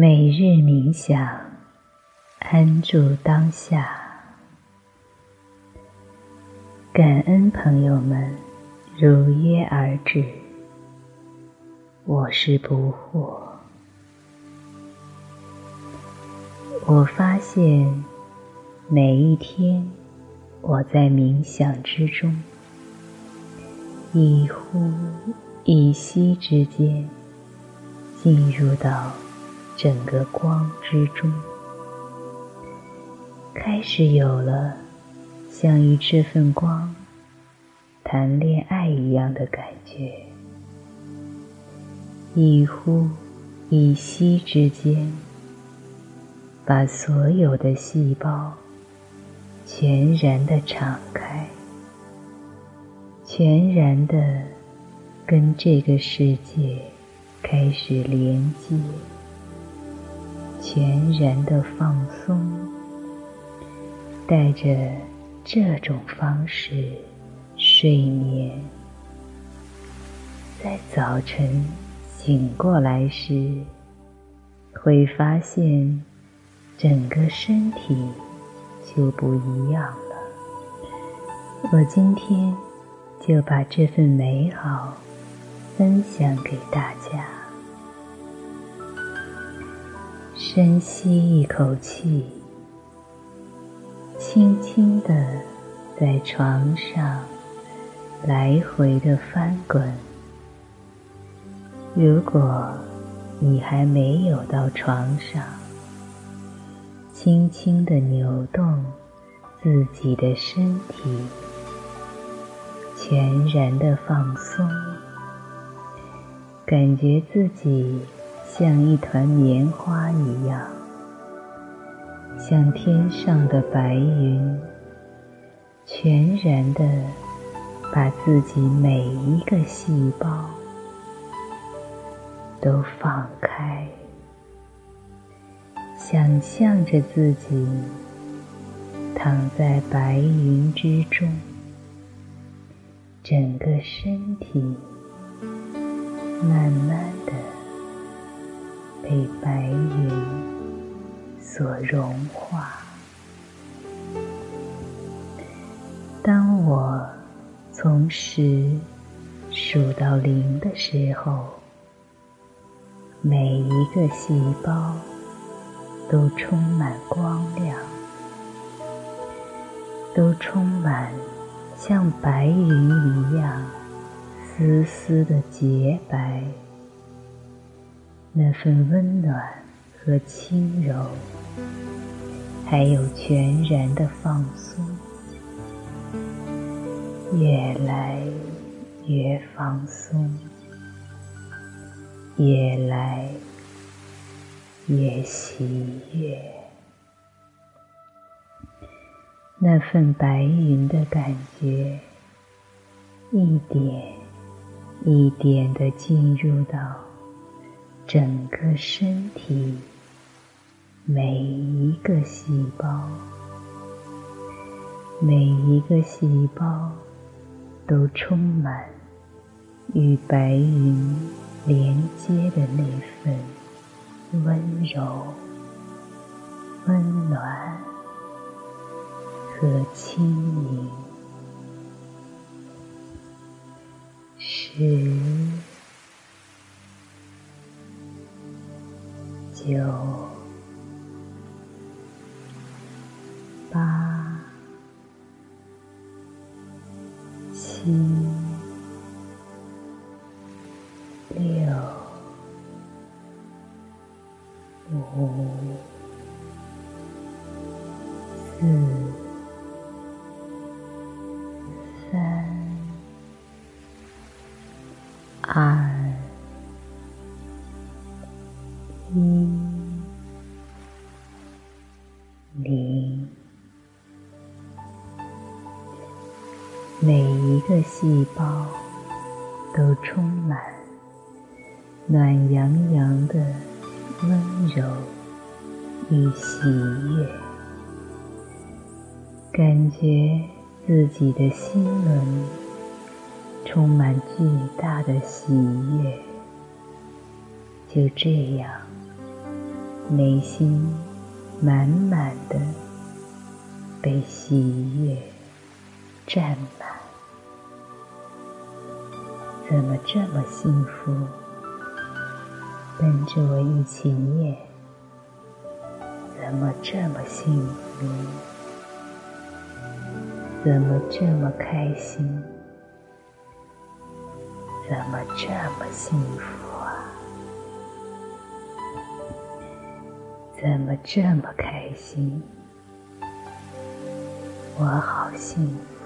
每日冥想，安住当下。感恩朋友们如约而至，我是不惑。我发现每一天，我在冥想之中，一呼一吸之间，进入到。整个光之中，开始有了像与这份光谈恋爱一样的感觉。一呼一吸之间，把所有的细胞全然的敞开，全然的跟这个世界开始连接。全然的放松，带着这种方式睡眠，在早晨醒过来时，会发现整个身体就不一样了。我今天就把这份美好分享给大家。深吸一口气，轻轻的在床上来回的翻滚。如果你还没有到床上，轻轻的扭动自己的身体，全然的放松，感觉自己。像一团棉花一样，像天上的白云，全然的把自己每一个细胞都放开，想象着自己躺在白云之中，整个身体慢慢的。被白云所融化。当我从十数到零的时候，每一个细胞都充满光亮，都充满像白云一样丝丝的洁白。那份温暖和轻柔，还有全然的放松，越来越放松，越来越喜悦。那份白云的感觉，一点一点的进入到。整个身体，每一个细胞，每一个细胞都充满与白云连接的那份温柔、温暖和轻盈。十。九、八、七、六、五、四、三、二。一个细胞都充满暖洋洋的温柔与喜悦，感觉自己的心轮充满巨大的喜悦，就这样内心满满的被喜悦占满，怎么这么幸福？跟着我一起念，怎么这么幸福？怎么这么开心？怎么这么幸福啊？怎么这么开心？我好幸福！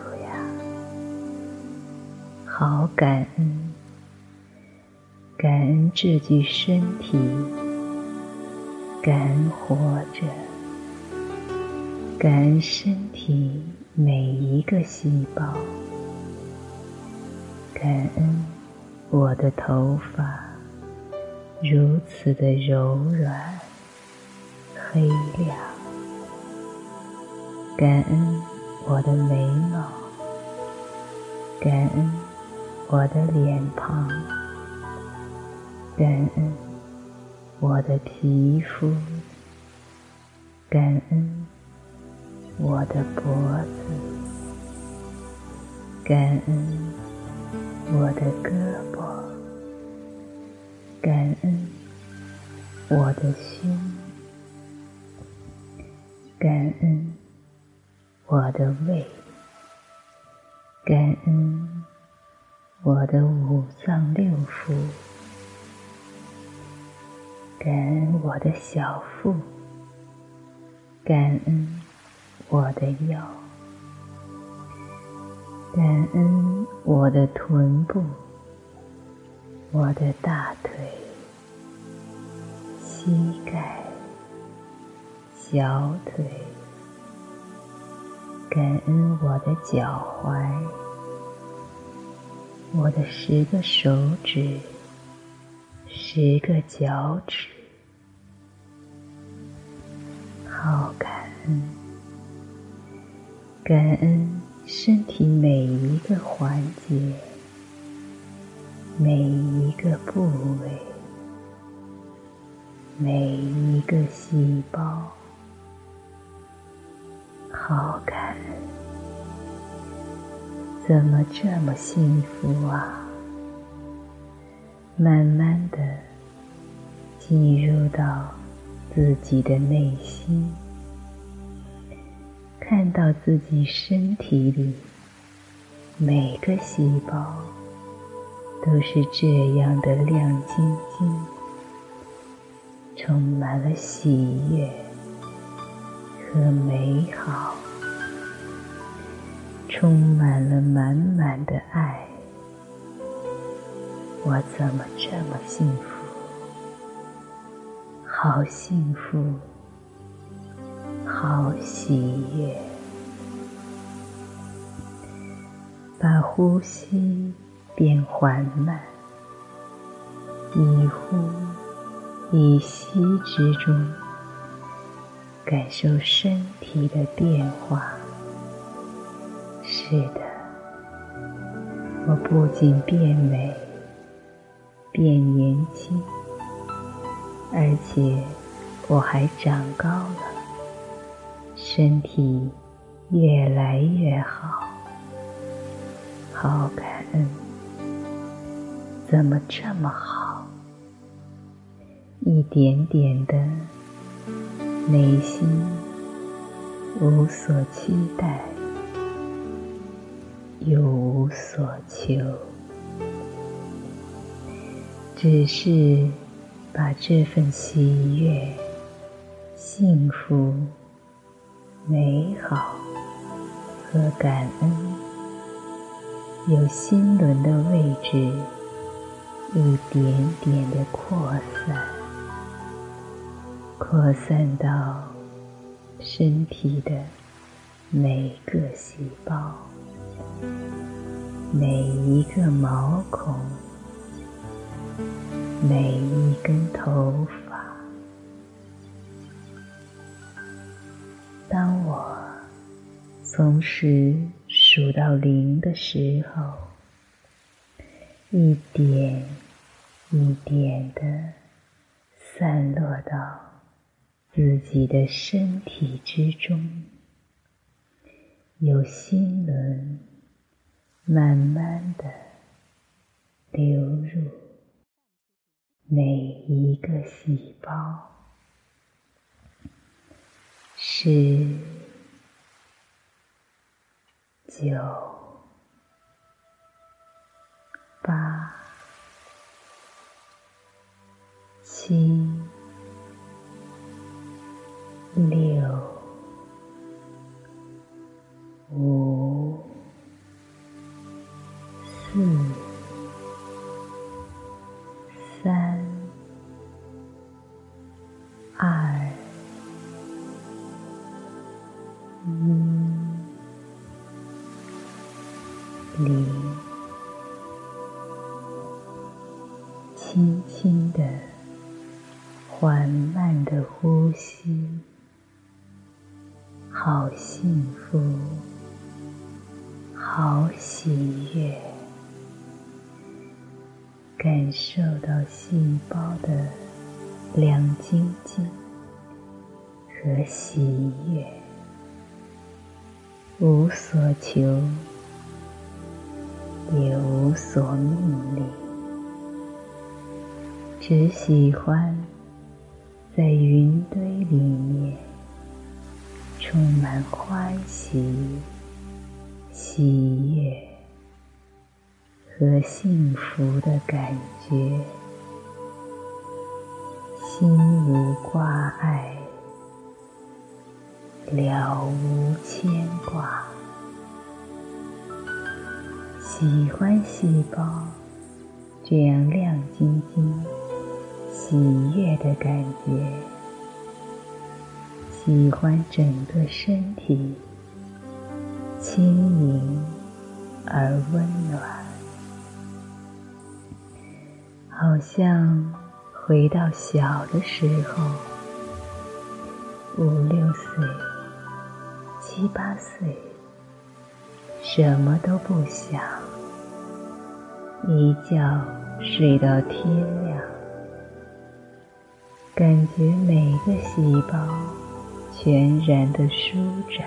好感恩，感恩这具身体，感恩活着，感恩身体每一个细胞，感恩。我的头发如此的柔软、黑亮，感恩我的眉毛，感恩我的脸庞，感恩我的皮肤，感恩我的脖子，感恩。我的胳膊，感恩我的胸，感恩我的胃，感恩我的五脏六腑，感恩我的小腹，感恩我的腰。感恩我的臀部，我的大腿、膝盖、小腿。感恩我的脚踝，我的十个手指、十个脚趾。好感恩，感恩。身体每一个环节，每一个部位，每一个细胞，好感恩！怎么这么幸福啊？慢慢的进入到自己的内心。看到自己身体里每个细胞都是这样的亮晶晶，充满了喜悦和美好，充满了满满的爱。我怎么这么幸福？好幸福！好喜悦，把呼吸变缓慢，一呼一吸之中，感受身体的变化。是的，我不仅变美、变年轻，而且我还长高了。身体越来越好，好感恩，怎么这么好？一点点的内心无所期待，又无所求，只是把这份喜悦、幸福。美好和感恩，有心轮的位置一点点的扩散，扩散到身体的每个细胞、每一个毛孔、每一根头发。当我从十数到零的时候，一点一点的散落到自己的身体之中，有心轮慢慢的流入每一个细胞，十、九、八、七。缓慢的呼吸。好幸福，好喜悦，感受到细胞的亮晶晶和喜悦，无所求，也无所命令，只喜欢在云堆里面。充满欢喜、喜悦和幸福的感觉，心无挂碍，了无牵挂，喜欢细胞这样亮晶晶、喜悦的感觉。喜欢整个身体轻盈而温暖，好像回到小的时候，五六岁、七八岁，什么都不想，一觉睡到天亮，感觉每个细胞。全然的舒展，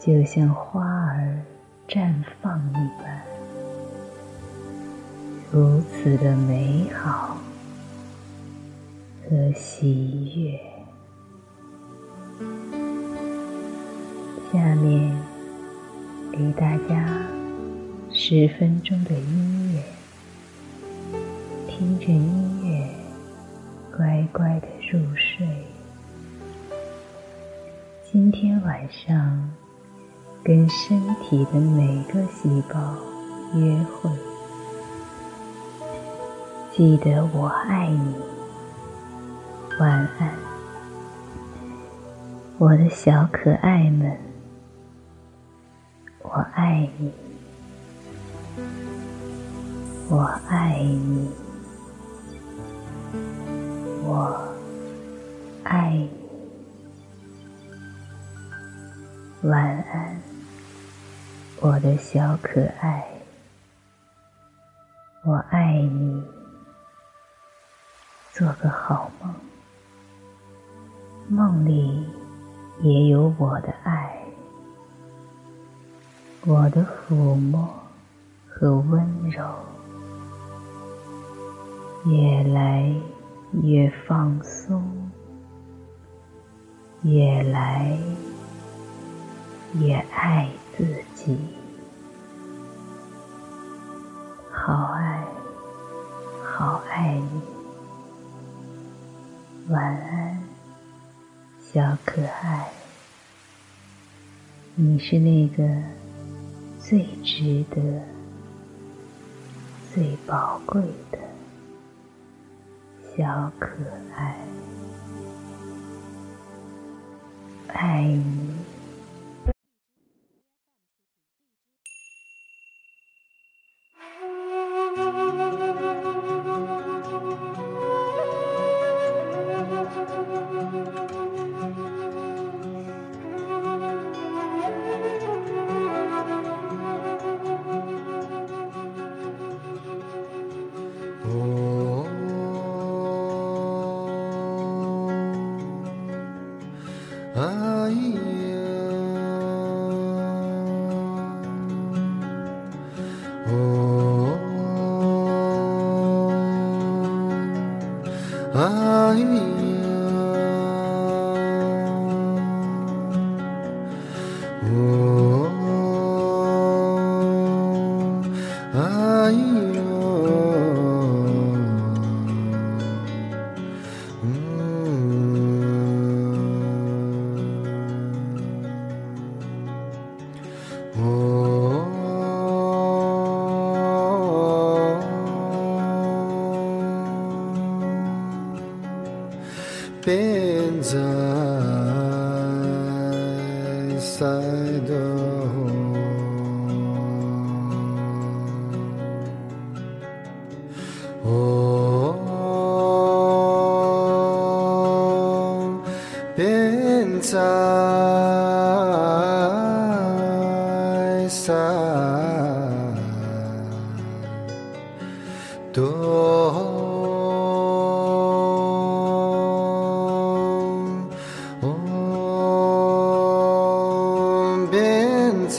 就像花儿绽放一般，如此的美好和喜悦。下面给大家十分钟的音乐，听着音乐，乖乖的入睡。今天晚上，跟身体的每个细胞约会。记得我爱你，晚安，我的小可爱们，我爱你，我爱你，我爱你。晚安，我的小可爱，我爱你，做个好梦，梦里也有我的爱，我的抚摸和温柔，夜来越放松，越来。越爱自己，好爱，好爱你。晚安，小可爱。你是那个最值得、最宝贵的小可爱，爱你。Oh.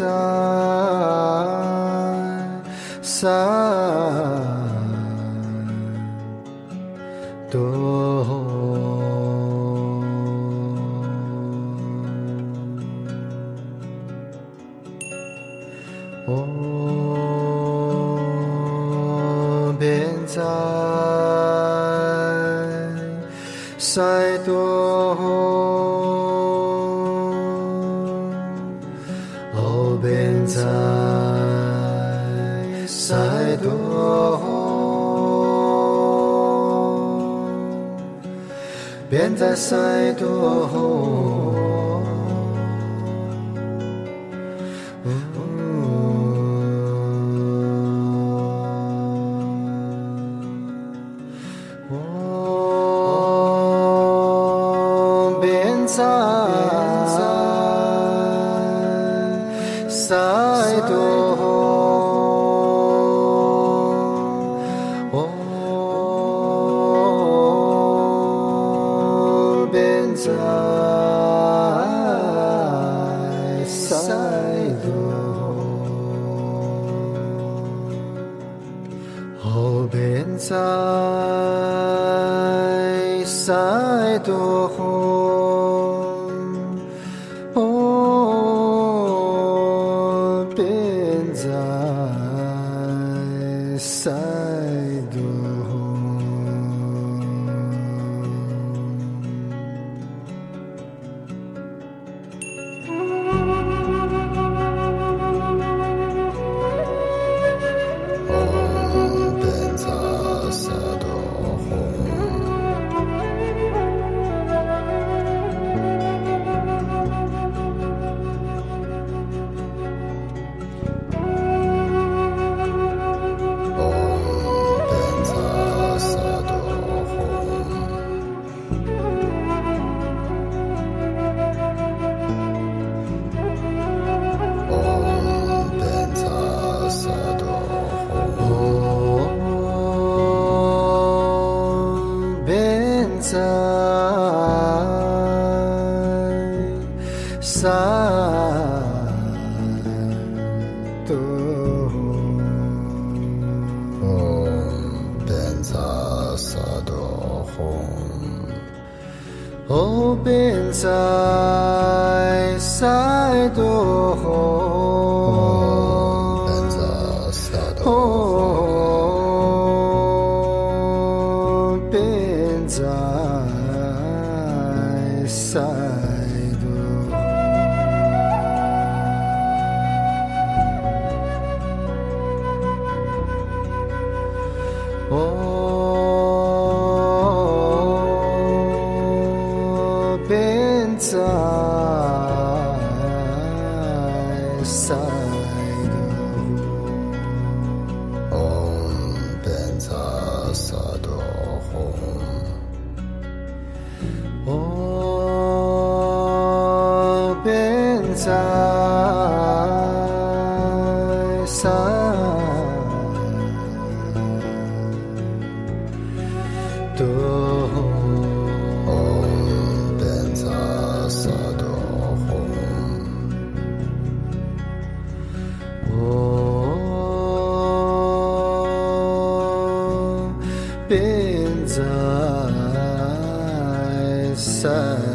sun. 再多，别再再多。inside. Open I side door. pensar. been eyes.